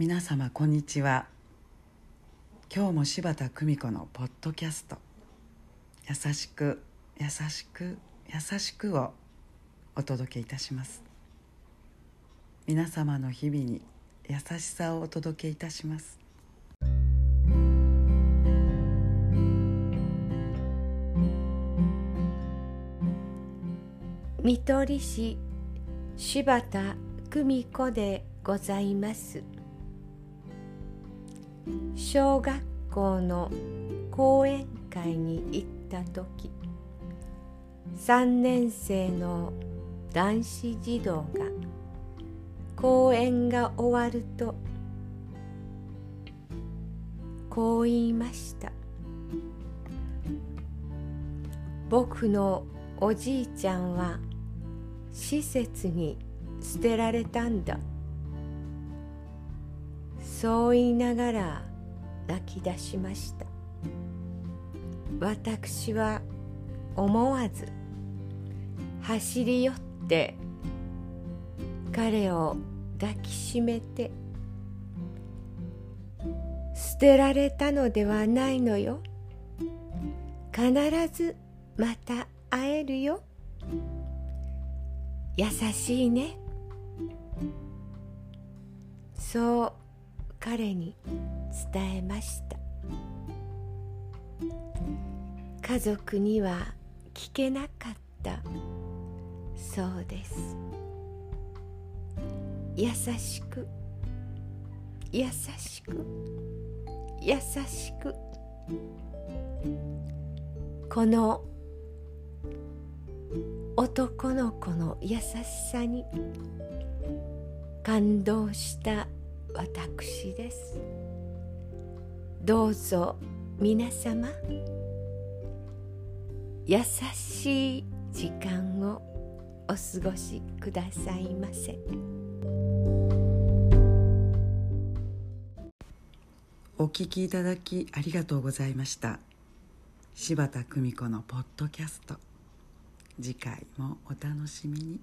皆様こんにちは。今日も柴田久美子のポッドキャスト「優しく優しく優しく」をお届けいたします。皆様の日々に優しさをお届けいたします。見取り師柴田久美子でございます。小学校の講演会に行った時3年生の男子児童が講演が終わるとこう言いました。僕のおじいちゃんは施設に捨てられたんだ。そう言いながら泣き出しました。私は思わず走り寄って彼を抱きしめて捨てられたのではないのよ。必ずまた会えるよ。優しいね。そう彼に伝えました。家族には聞けなかった。そうです。優しく。優しく。優しく。この男の子の優しさに感動した私です。どうぞ皆様。優しい時間をお過ごしくださいませ。お聞きいただきありがとうございました。柴田久美子のポッドキャスト。次回もお楽しみに。